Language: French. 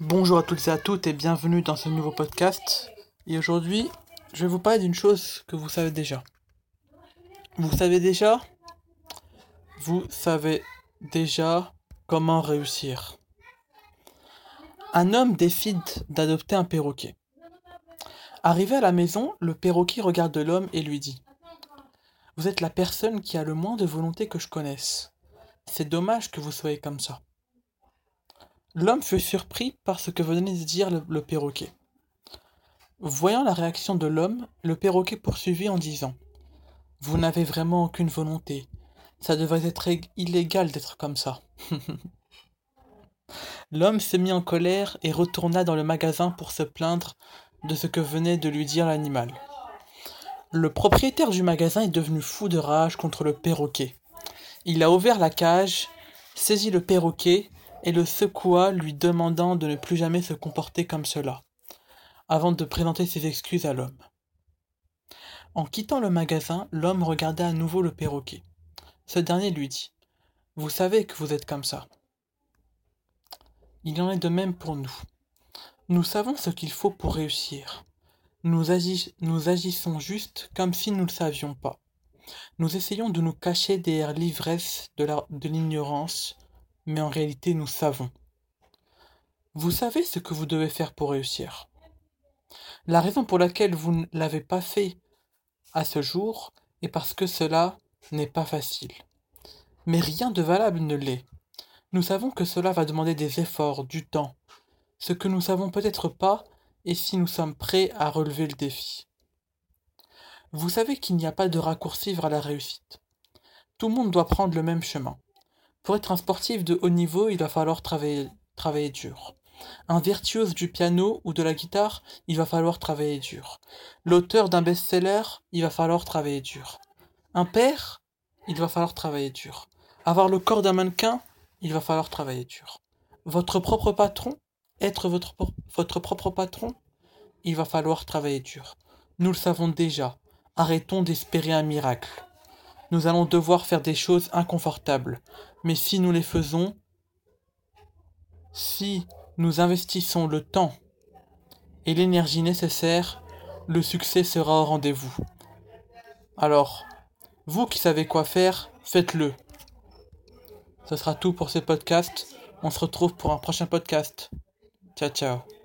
Bonjour à toutes et à toutes et bienvenue dans ce nouveau podcast. Et aujourd'hui, je vais vous parler d'une chose que vous savez déjà. Vous savez déjà? Vous savez déjà comment réussir. Un homme décide d'adopter un perroquet. Arrivé à la maison, le perroquet regarde l'homme et lui dit Vous êtes la personne qui a le moins de volonté que je connaisse. C'est dommage que vous soyez comme ça. L'homme fut surpris par ce que venait de dire le, perroquet. Voyant la réaction de l'homme, le perroquet poursuivit en disant Vous n'avez vraiment aucune volonté. Ça devrait être illégal d'être comme ça. L'homme se mit en colère et retourna dans le magasin pour se plaindre de ce que venait de lui dire l'animal. Le propriétaire du magasin est devenu fou de rage contre le perroquet. Il a ouvert la cage, saisit le perroquet et le secoua, lui demandant de ne plus jamais se comporter comme cela, avant de présenter ses excuses à l'homme. En quittant le magasin, l'homme regarda à nouveau le perroquet. Ce dernier lui dit Vous savez que vous êtes comme ça. Il en est de même pour nous. Nous savons ce qu'il faut pour réussir. Nous, agissons juste comme si nous ne le savions pas. Nous essayons de nous cacher derrière l'ivresse de l'ignorance, mais en réalité nous savons. Vous savez ce que vous devez faire pour réussir. La raison pour laquelle vous ne l'avez pas fait à ce jour est parce que cela n'est pas facile. Mais rien de valable ne l'est. Nous savons que cela va demander des efforts, du temps. Ce que nous savons peut-être pas est si nous sommes prêts à relever le défi. Vous savez qu'il n'y a pas de raccourci vers la réussite. Tout le monde doit prendre le même chemin. Pour être un sportif de haut niveau, il va falloir travailler, dur. Un virtuose du piano ou de la guitare, il va falloir travailler dur. L'auteur d'un best-seller, il va falloir travailler dur. Un père, il va falloir travailler dur. Avoir le corps d'un mannequin, il va falloir travailler dur. Votre propre patron, être votre propre patron, il va falloir travailler dur. Nous le savons déjà. Arrêtons d'espérer un miracle. Nous allons devoir faire des choses inconfortables. Mais si nous les faisons, si nous investissons le temps et l'énergie nécessaire, le succès sera au rendez-vous. Alors, vous qui savez quoi faire, faites-le. Ce sera tout pour ce podcast. On se retrouve pour un prochain podcast. Ciao ciao.